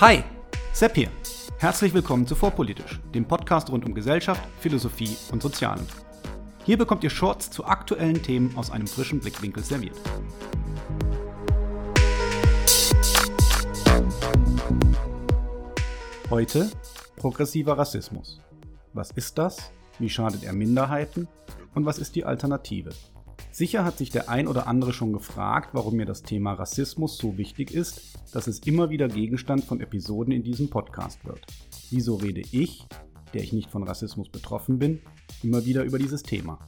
Hi, Sepp hier. Herzlich willkommen zu Vorpolitisch, dem Podcast rund um Gesellschaft, Philosophie und Sozialen. Hier bekommt ihr Shorts zu aktuellen Themen aus einem frischen Blickwinkel serviert. Heute progressiver Rassismus. Was ist das? Wie schadet er Minderheiten? Und was ist die Alternative? Sicher hat sich der ein oder andere schon gefragt, warum mir das Thema Rassismus so wichtig ist, dass es immer wieder Gegenstand von Episoden in diesem Podcast wird. Wieso rede ich, der ich nicht von Rassismus betroffen bin, immer wieder über dieses Thema?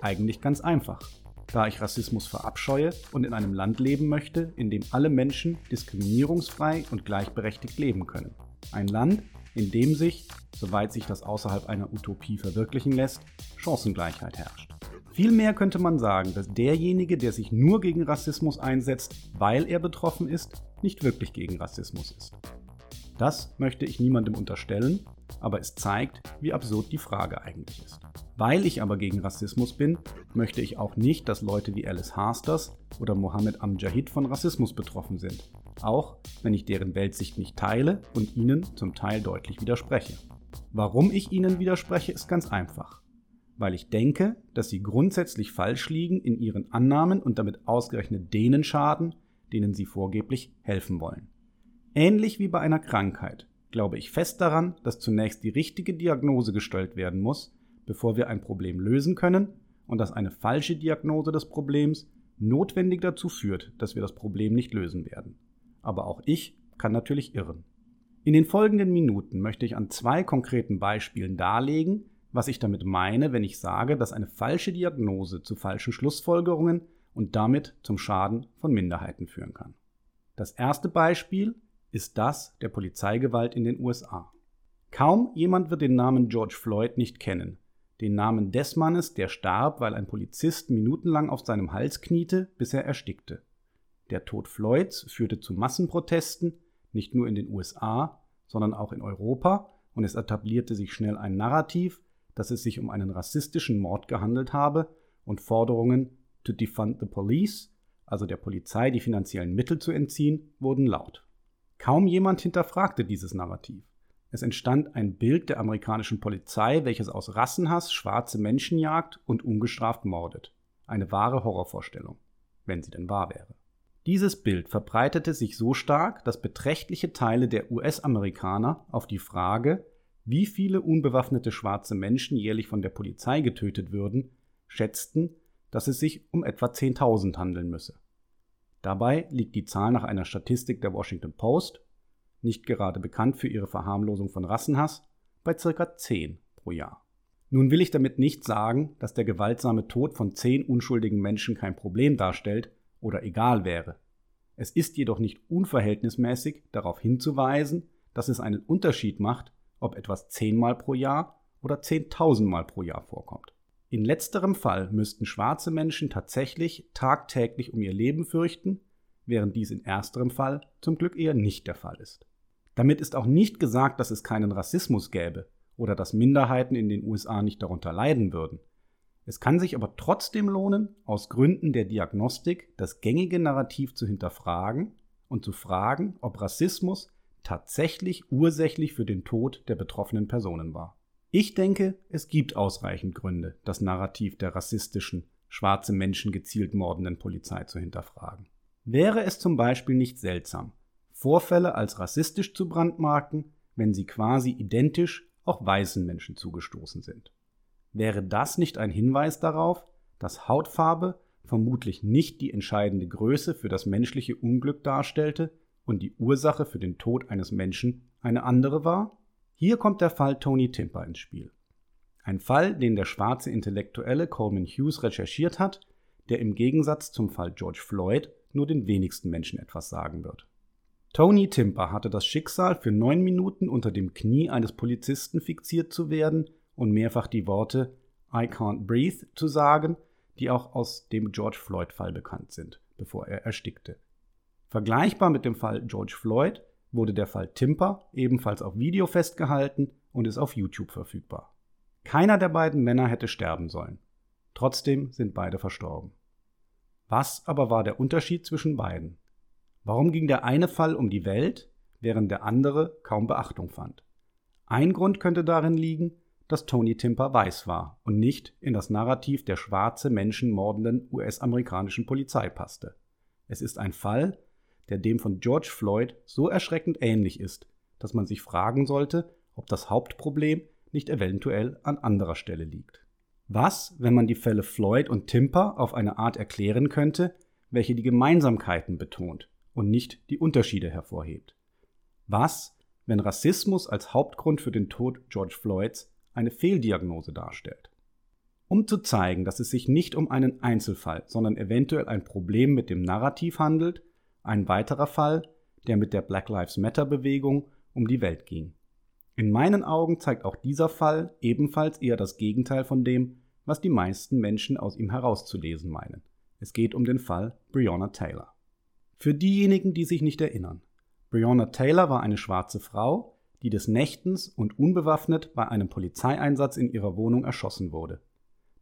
Eigentlich ganz einfach. Da ich Rassismus verabscheue und in einem Land leben möchte, in dem alle Menschen diskriminierungsfrei und gleichberechtigt leben können. Ein Land, in dem sich, soweit sich das außerhalb einer Utopie verwirklichen lässt, Chancengleichheit herrscht. Vielmehr könnte man sagen, dass derjenige, der sich nur gegen Rassismus einsetzt, weil er betroffen ist, nicht wirklich gegen Rassismus ist. Das möchte ich niemandem unterstellen, aber es zeigt, wie absurd die Frage eigentlich ist. Weil ich aber gegen Rassismus bin, möchte ich auch nicht, dass Leute wie Alice Hasters oder Mohammed Amjahid von Rassismus betroffen sind, auch wenn ich deren Weltsicht nicht teile und ihnen zum Teil deutlich widerspreche. Warum ich ihnen widerspreche, ist ganz einfach. Weil ich denke, dass sie grundsätzlich falsch liegen in ihren Annahmen und damit ausgerechnet denen schaden, denen sie vorgeblich helfen wollen. Ähnlich wie bei einer Krankheit glaube ich fest daran, dass zunächst die richtige Diagnose gestellt werden muss, bevor wir ein Problem lösen können und dass eine falsche Diagnose des Problems notwendig dazu führt, dass wir das Problem nicht lösen werden. Aber auch ich kann natürlich irren. In den folgenden Minuten möchte ich an zwei konkreten Beispielen darlegen, was ich damit meine, wenn ich sage, dass eine falsche Diagnose zu falschen Schlussfolgerungen und damit zum Schaden von Minderheiten führen kann. Das erste Beispiel ist das der Polizeigewalt in den USA. Kaum jemand wird den Namen George Floyd nicht kennen. Den Namen des Mannes, der starb, weil ein Polizist minutenlang auf seinem Hals kniete, bis er erstickte. Der Tod Floyds führte zu Massenprotesten, nicht nur in den USA, sondern auch in Europa, und es etablierte sich schnell ein Narrativ, dass es sich um einen rassistischen Mord gehandelt habe und Forderungen to defund the police, also der Polizei die finanziellen Mittel zu entziehen, wurden laut. Kaum jemand hinterfragte dieses Narrativ. Es entstand ein Bild der amerikanischen Polizei, welches aus Rassenhass schwarze Menschen jagt und ungestraft mordet. Eine wahre Horrorvorstellung, wenn sie denn wahr wäre. Dieses Bild verbreitete sich so stark, dass beträchtliche Teile der US-Amerikaner auf die Frage, wie viele unbewaffnete schwarze Menschen jährlich von der Polizei getötet würden, schätzten, dass es sich um etwa 10.000 handeln müsse. Dabei liegt die Zahl nach einer Statistik der Washington Post, nicht gerade bekannt für ihre Verharmlosung von Rassenhass, bei ca. 10 pro Jahr. Nun will ich damit nicht sagen, dass der gewaltsame Tod von 10 unschuldigen Menschen kein Problem darstellt oder egal wäre. Es ist jedoch nicht unverhältnismäßig darauf hinzuweisen, dass es einen Unterschied macht, ob etwas zehnmal pro Jahr oder zehntausendmal pro Jahr vorkommt. In letzterem Fall müssten schwarze Menschen tatsächlich tagtäglich um ihr Leben fürchten, während dies in ersterem Fall zum Glück eher nicht der Fall ist. Damit ist auch nicht gesagt, dass es keinen Rassismus gäbe oder dass Minderheiten in den USA nicht darunter leiden würden. Es kann sich aber trotzdem lohnen, aus Gründen der Diagnostik das gängige Narrativ zu hinterfragen und zu fragen, ob Rassismus tatsächlich ursächlich für den Tod der betroffenen Personen war. Ich denke, es gibt ausreichend Gründe, das Narrativ der rassistischen, schwarze Menschen gezielt mordenden Polizei zu hinterfragen. Wäre es zum Beispiel nicht seltsam, Vorfälle als rassistisch zu brandmarken, wenn sie quasi identisch auch weißen Menschen zugestoßen sind? Wäre das nicht ein Hinweis darauf, dass Hautfarbe vermutlich nicht die entscheidende Größe für das menschliche Unglück darstellte und die Ursache für den Tod eines Menschen eine andere war? Hier kommt der Fall Tony Timper ins Spiel. Ein Fall, den der schwarze Intellektuelle Coleman Hughes recherchiert hat, der im Gegensatz zum Fall George Floyd nur den wenigsten Menschen etwas sagen wird. Tony Timper hatte das Schicksal, für neun Minuten unter dem Knie eines Polizisten fixiert zu werden und mehrfach die Worte I can't breathe zu sagen, die auch aus dem George Floyd-Fall bekannt sind, bevor er erstickte. Vergleichbar mit dem Fall George Floyd wurde der Fall Timper ebenfalls auf Video festgehalten und ist auf YouTube verfügbar. Keiner der beiden Männer hätte sterben sollen. Trotzdem sind beide verstorben. Was aber war der Unterschied zwischen beiden? Warum ging der eine Fall um die Welt, während der andere kaum Beachtung fand. Ein Grund könnte darin liegen, dass Tony Timper weiß war und nicht in das Narrativ der schwarze Menschen mordenden US-amerikanischen Polizei passte. Es ist ein Fall, der dem von George Floyd so erschreckend ähnlich ist, dass man sich fragen sollte, ob das Hauptproblem nicht eventuell an anderer Stelle liegt. Was, wenn man die Fälle Floyd und Timper auf eine Art erklären könnte, welche die Gemeinsamkeiten betont und nicht die Unterschiede hervorhebt? Was, wenn Rassismus als Hauptgrund für den Tod George Floyds eine Fehldiagnose darstellt? Um zu zeigen, dass es sich nicht um einen Einzelfall, sondern eventuell ein Problem mit dem Narrativ handelt, ein weiterer Fall, der mit der Black Lives Matter Bewegung um die Welt ging. In meinen Augen zeigt auch dieser Fall ebenfalls eher das Gegenteil von dem, was die meisten Menschen aus ihm herauszulesen meinen. Es geht um den Fall Breonna Taylor. Für diejenigen, die sich nicht erinnern. Breonna Taylor war eine schwarze Frau, die des Nächtens und unbewaffnet bei einem Polizeieinsatz in ihrer Wohnung erschossen wurde.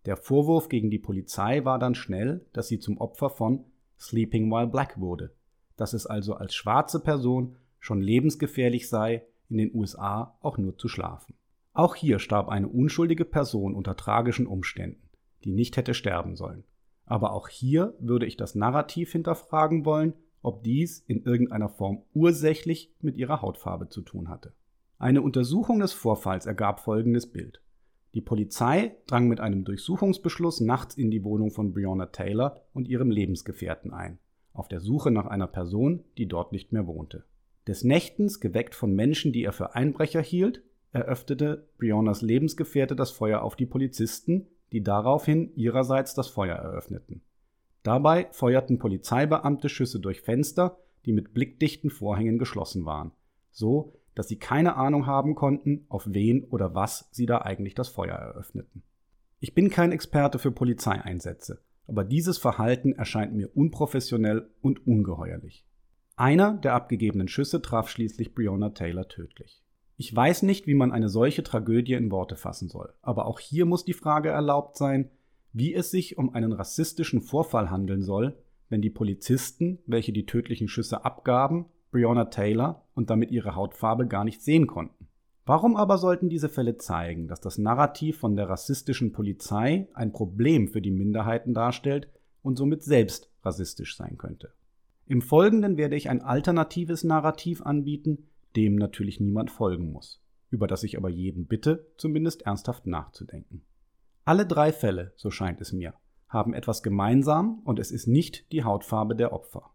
Der Vorwurf gegen die Polizei war dann schnell, dass sie zum Opfer von Sleeping While Black wurde, dass es also als schwarze Person schon lebensgefährlich sei, in den USA auch nur zu schlafen. Auch hier starb eine unschuldige Person unter tragischen Umständen, die nicht hätte sterben sollen. Aber auch hier würde ich das Narrativ hinterfragen wollen, ob dies in irgendeiner Form ursächlich mit ihrer Hautfarbe zu tun hatte. Eine Untersuchung des Vorfalls ergab folgendes Bild. Die Polizei drang mit einem Durchsuchungsbeschluss nachts in die Wohnung von Breonna Taylor und ihrem Lebensgefährten ein, auf der Suche nach einer Person, die dort nicht mehr wohnte. Des Nächtens, geweckt von Menschen, die er für Einbrecher hielt, eröffnete Breonnas Lebensgefährte das Feuer auf die Polizisten, die daraufhin ihrerseits das Feuer eröffneten. Dabei feuerten Polizeibeamte Schüsse durch Fenster, die mit blickdichten Vorhängen geschlossen waren, so dass sie keine Ahnung haben konnten, auf wen oder was sie da eigentlich das Feuer eröffneten. Ich bin kein Experte für Polizeieinsätze, aber dieses Verhalten erscheint mir unprofessionell und ungeheuerlich. Einer der abgegebenen Schüsse traf schließlich Breonna Taylor tödlich. Ich weiß nicht, wie man eine solche Tragödie in Worte fassen soll, aber auch hier muss die Frage erlaubt sein, wie es sich um einen rassistischen Vorfall handeln soll, wenn die Polizisten, welche die tödlichen Schüsse abgaben, Breonna Taylor und damit ihre Hautfarbe gar nicht sehen konnten. Warum aber sollten diese Fälle zeigen, dass das Narrativ von der rassistischen Polizei ein Problem für die Minderheiten darstellt und somit selbst rassistisch sein könnte? Im Folgenden werde ich ein alternatives Narrativ anbieten, dem natürlich niemand folgen muss, über das ich aber jeden bitte, zumindest ernsthaft nachzudenken. Alle drei Fälle, so scheint es mir, haben etwas gemeinsam und es ist nicht die Hautfarbe der Opfer.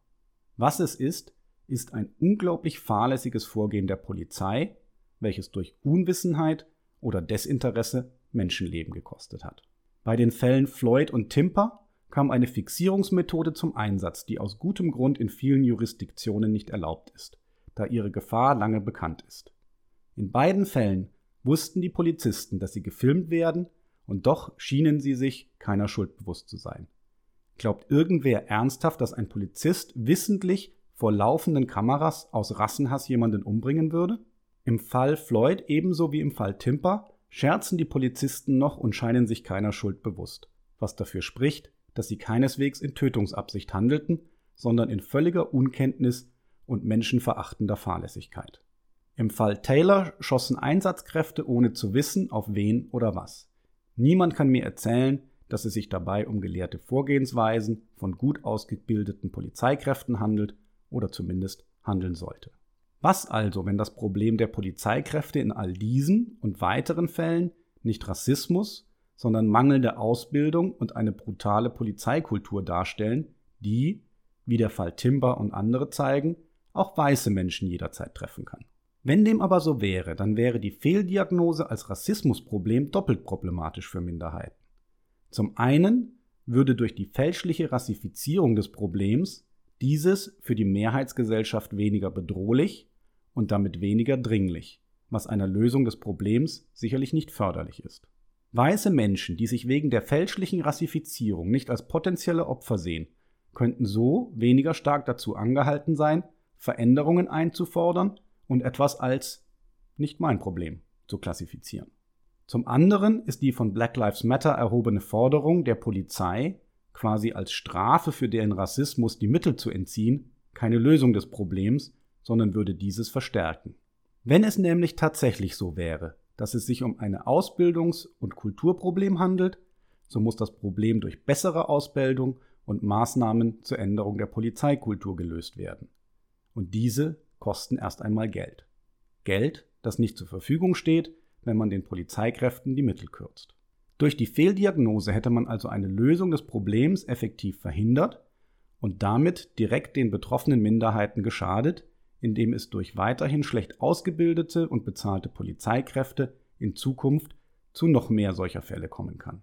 Was es ist, ist ein unglaublich fahrlässiges Vorgehen der Polizei, welches durch Unwissenheit oder Desinteresse Menschenleben gekostet hat. Bei den Fällen Floyd und Timper kam eine Fixierungsmethode zum Einsatz, die aus gutem Grund in vielen Jurisdiktionen nicht erlaubt ist, da ihre Gefahr lange bekannt ist. In beiden Fällen wussten die Polizisten, dass sie gefilmt werden, und doch schienen sie sich keiner Schuld bewusst zu sein. Glaubt irgendwer ernsthaft, dass ein Polizist wissentlich vor laufenden Kameras aus Rassenhass jemanden umbringen würde? Im Fall Floyd ebenso wie im Fall Timper scherzen die Polizisten noch und scheinen sich keiner Schuld bewusst, was dafür spricht, dass sie keineswegs in Tötungsabsicht handelten, sondern in völliger Unkenntnis und menschenverachtender Fahrlässigkeit. Im Fall Taylor schossen Einsatzkräfte ohne zu wissen, auf wen oder was. Niemand kann mir erzählen, dass es sich dabei um gelehrte Vorgehensweisen von gut ausgebildeten Polizeikräften handelt oder zumindest handeln sollte. Was also, wenn das Problem der Polizeikräfte in all diesen und weiteren Fällen nicht Rassismus, sondern mangelnde Ausbildung und eine brutale Polizeikultur darstellen, die, wie der Fall Timber und andere zeigen, auch weiße Menschen jederzeit treffen kann. Wenn dem aber so wäre, dann wäre die Fehldiagnose als Rassismusproblem doppelt problematisch für Minderheiten. Zum einen würde durch die fälschliche Rassifizierung des Problems dieses für die Mehrheitsgesellschaft weniger bedrohlich und damit weniger dringlich, was einer Lösung des Problems sicherlich nicht förderlich ist. Weiße Menschen, die sich wegen der fälschlichen Rassifizierung nicht als potenzielle Opfer sehen, könnten so weniger stark dazu angehalten sein, Veränderungen einzufordern und etwas als nicht mein Problem zu klassifizieren. Zum anderen ist die von Black Lives Matter erhobene Forderung der Polizei, quasi als Strafe für deren Rassismus die Mittel zu entziehen, keine Lösung des Problems, sondern würde dieses verstärken. Wenn es nämlich tatsächlich so wäre, dass es sich um ein Ausbildungs- und Kulturproblem handelt, so muss das Problem durch bessere Ausbildung und Maßnahmen zur Änderung der Polizeikultur gelöst werden. Und diese kosten erst einmal Geld. Geld, das nicht zur Verfügung steht, wenn man den Polizeikräften die Mittel kürzt. Durch die Fehldiagnose hätte man also eine Lösung des Problems effektiv verhindert und damit direkt den betroffenen Minderheiten geschadet, indem es durch weiterhin schlecht ausgebildete und bezahlte Polizeikräfte in Zukunft zu noch mehr solcher Fälle kommen kann.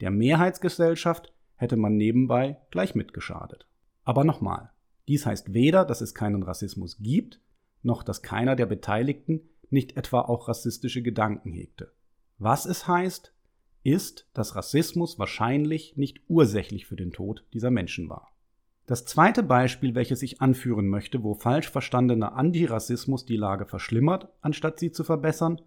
Der Mehrheitsgesellschaft hätte man nebenbei gleich mitgeschadet. Aber nochmal, dies heißt weder, dass es keinen Rassismus gibt, noch dass keiner der Beteiligten nicht etwa auch rassistische Gedanken hegte. Was es heißt, ist, dass Rassismus wahrscheinlich nicht ursächlich für den Tod dieser Menschen war. Das zweite Beispiel, welches ich anführen möchte, wo falsch verstandener Antirassismus die Lage verschlimmert, anstatt sie zu verbessern,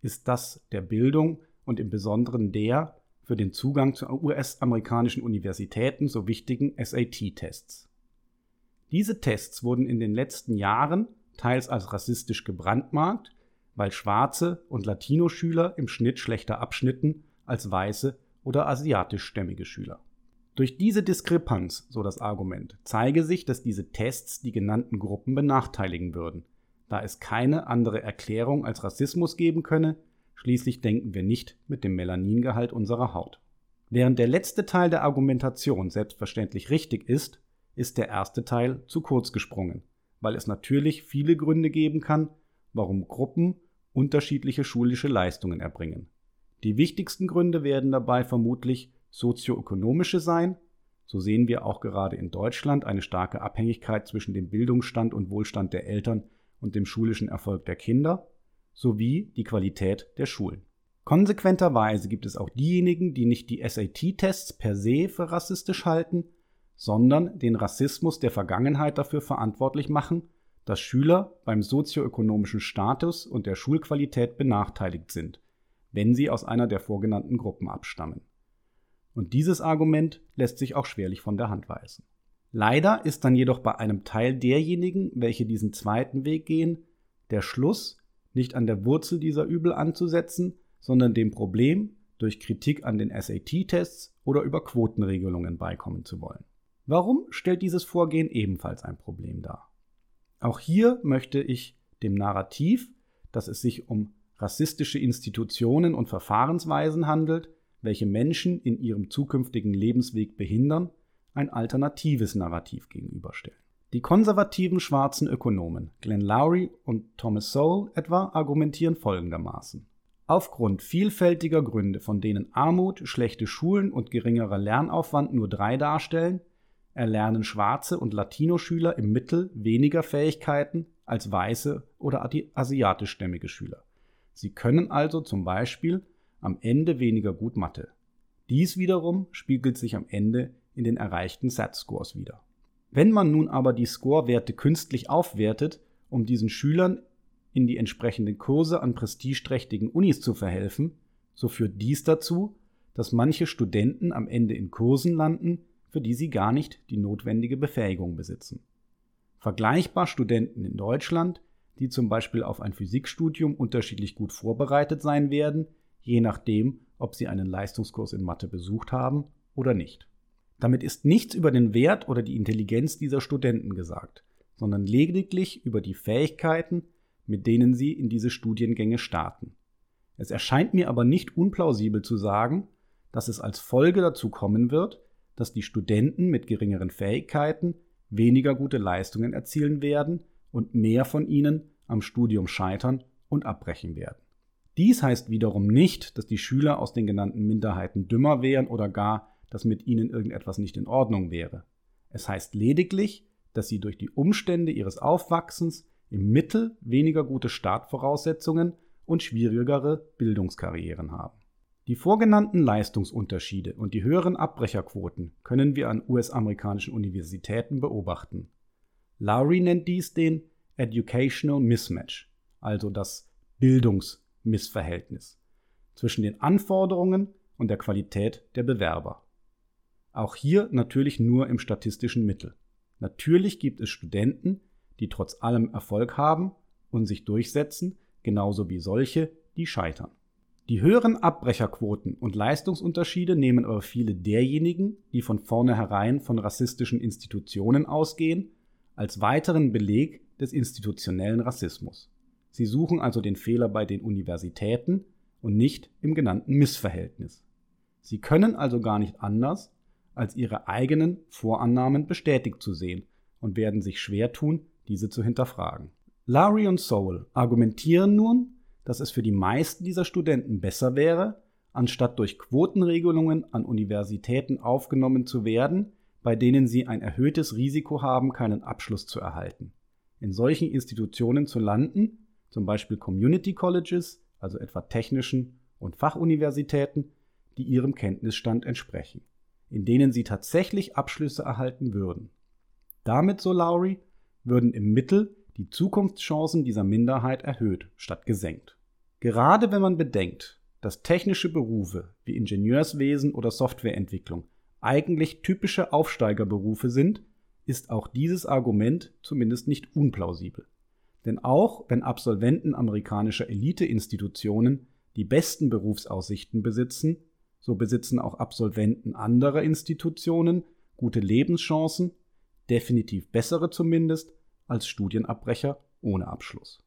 ist das der Bildung und im Besonderen der für den Zugang zu US-amerikanischen Universitäten so wichtigen SAT-Tests. Diese Tests wurden in den letzten Jahren teils als rassistisch gebrandmarkt, weil schwarze und Latino-Schüler im Schnitt schlechter abschnitten als weiße oder asiatischstämmige Schüler. Durch diese Diskrepanz, so das Argument, zeige sich, dass diese Tests die genannten Gruppen benachteiligen würden, da es keine andere Erklärung als Rassismus geben könne, schließlich denken wir nicht mit dem Melaningehalt unserer Haut. Während der letzte Teil der Argumentation selbstverständlich richtig ist, ist der erste Teil zu kurz gesprungen, weil es natürlich viele Gründe geben kann, warum Gruppen unterschiedliche schulische Leistungen erbringen. Die wichtigsten Gründe werden dabei vermutlich sozioökonomische sein. So sehen wir auch gerade in Deutschland eine starke Abhängigkeit zwischen dem Bildungsstand und Wohlstand der Eltern und dem schulischen Erfolg der Kinder sowie die Qualität der Schulen. Konsequenterweise gibt es auch diejenigen, die nicht die SAT-Tests per se für rassistisch halten, sondern den Rassismus der Vergangenheit dafür verantwortlich machen, dass Schüler beim sozioökonomischen Status und der Schulqualität benachteiligt sind, wenn sie aus einer der vorgenannten Gruppen abstammen. Und dieses Argument lässt sich auch schwerlich von der Hand weisen. Leider ist dann jedoch bei einem Teil derjenigen, welche diesen zweiten Weg gehen, der Schluss, nicht an der Wurzel dieser Übel anzusetzen, sondern dem Problem durch Kritik an den SAT-Tests oder über Quotenregelungen beikommen zu wollen. Warum stellt dieses Vorgehen ebenfalls ein Problem dar? Auch hier möchte ich dem Narrativ, dass es sich um rassistische Institutionen und Verfahrensweisen handelt, welche Menschen in ihrem zukünftigen Lebensweg behindern, ein alternatives Narrativ gegenüberstellen. Die konservativen schwarzen Ökonomen Glenn Lowry und Thomas Sowell etwa argumentieren folgendermaßen. Aufgrund vielfältiger Gründe, von denen Armut, schlechte Schulen und geringerer Lernaufwand nur drei darstellen, erlernen schwarze und Latinoschüler im Mittel weniger Fähigkeiten als weiße oder asiatischstämmige Schüler. Sie können also zum Beispiel am Ende weniger gut Mathe. Dies wiederum spiegelt sich am Ende in den erreichten SAT-Scores wieder. Wenn man nun aber die Score-Werte künstlich aufwertet, um diesen Schülern in die entsprechenden Kurse an prestigeträchtigen Unis zu verhelfen, so führt dies dazu, dass manche Studenten am Ende in Kursen landen, für die sie gar nicht die notwendige Befähigung besitzen. Vergleichbar Studenten in Deutschland, die zum Beispiel auf ein Physikstudium unterschiedlich gut vorbereitet sein werden, je nachdem, ob sie einen Leistungskurs in Mathe besucht haben oder nicht. Damit ist nichts über den Wert oder die Intelligenz dieser Studenten gesagt, sondern lediglich über die Fähigkeiten, mit denen sie in diese Studiengänge starten. Es erscheint mir aber nicht unplausibel zu sagen, dass es als Folge dazu kommen wird, dass die Studenten mit geringeren Fähigkeiten weniger gute Leistungen erzielen werden und mehr von ihnen am Studium scheitern und abbrechen werden. Dies heißt wiederum nicht, dass die Schüler aus den genannten Minderheiten dümmer wären oder gar, dass mit ihnen irgendetwas nicht in Ordnung wäre. Es heißt lediglich, dass sie durch die Umstände ihres Aufwachsens im Mittel weniger gute Startvoraussetzungen und schwierigere Bildungskarrieren haben. Die vorgenannten Leistungsunterschiede und die höheren Abbrecherquoten können wir an US-amerikanischen Universitäten beobachten. Lowry nennt dies den Educational Mismatch, also das Bildungs Missverhältnis zwischen den Anforderungen und der Qualität der Bewerber. Auch hier natürlich nur im statistischen Mittel. Natürlich gibt es Studenten, die trotz allem Erfolg haben und sich durchsetzen, genauso wie solche, die scheitern. Die höheren Abbrecherquoten und Leistungsunterschiede nehmen aber viele derjenigen, die von vornherein von rassistischen Institutionen ausgehen, als weiteren Beleg des institutionellen Rassismus. Sie suchen also den Fehler bei den Universitäten und nicht im genannten Missverhältnis. Sie können also gar nicht anders, als ihre eigenen Vorannahmen bestätigt zu sehen und werden sich schwer tun, diese zu hinterfragen. Lowry und Sowell argumentieren nun, dass es für die meisten dieser Studenten besser wäre, anstatt durch Quotenregelungen an Universitäten aufgenommen zu werden, bei denen sie ein erhöhtes Risiko haben, keinen Abschluss zu erhalten. In solchen Institutionen zu landen, zum Beispiel Community Colleges, also etwa technischen und Fachuniversitäten, die ihrem Kenntnisstand entsprechen, in denen sie tatsächlich Abschlüsse erhalten würden. Damit, so Lowry, würden im Mittel die Zukunftschancen dieser Minderheit erhöht statt gesenkt. Gerade wenn man bedenkt, dass technische Berufe wie Ingenieurswesen oder Softwareentwicklung eigentlich typische Aufsteigerberufe sind, ist auch dieses Argument zumindest nicht unplausibel. Denn auch wenn Absolventen amerikanischer Eliteinstitutionen die besten Berufsaussichten besitzen, so besitzen auch Absolventen anderer Institutionen gute Lebenschancen, definitiv bessere zumindest, als Studienabbrecher ohne Abschluss.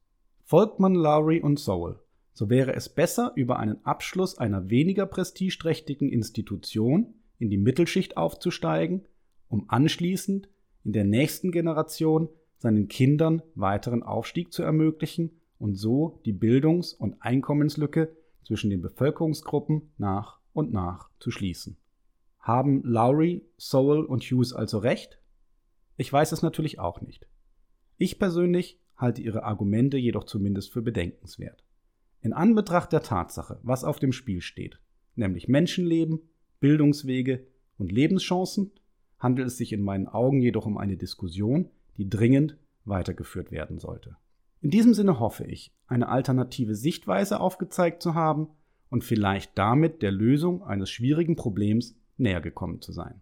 Folgt man Lowry und Sowell, so wäre es besser, über einen Abschluss einer weniger prestigeträchtigen Institution in die Mittelschicht aufzusteigen, um anschließend in der nächsten Generation seinen Kindern weiteren Aufstieg zu ermöglichen und so die Bildungs- und Einkommenslücke zwischen den Bevölkerungsgruppen nach und nach zu schließen. Haben Lowry, Sowell und Hughes also recht? Ich weiß es natürlich auch nicht. Ich persönlich halte ihre Argumente jedoch zumindest für bedenkenswert. In Anbetracht der Tatsache, was auf dem Spiel steht, nämlich Menschenleben, Bildungswege und Lebenschancen, handelt es sich in meinen Augen jedoch um eine Diskussion, die dringend weitergeführt werden sollte. In diesem Sinne hoffe ich, eine alternative Sichtweise aufgezeigt zu haben und vielleicht damit der Lösung eines schwierigen Problems näher gekommen zu sein.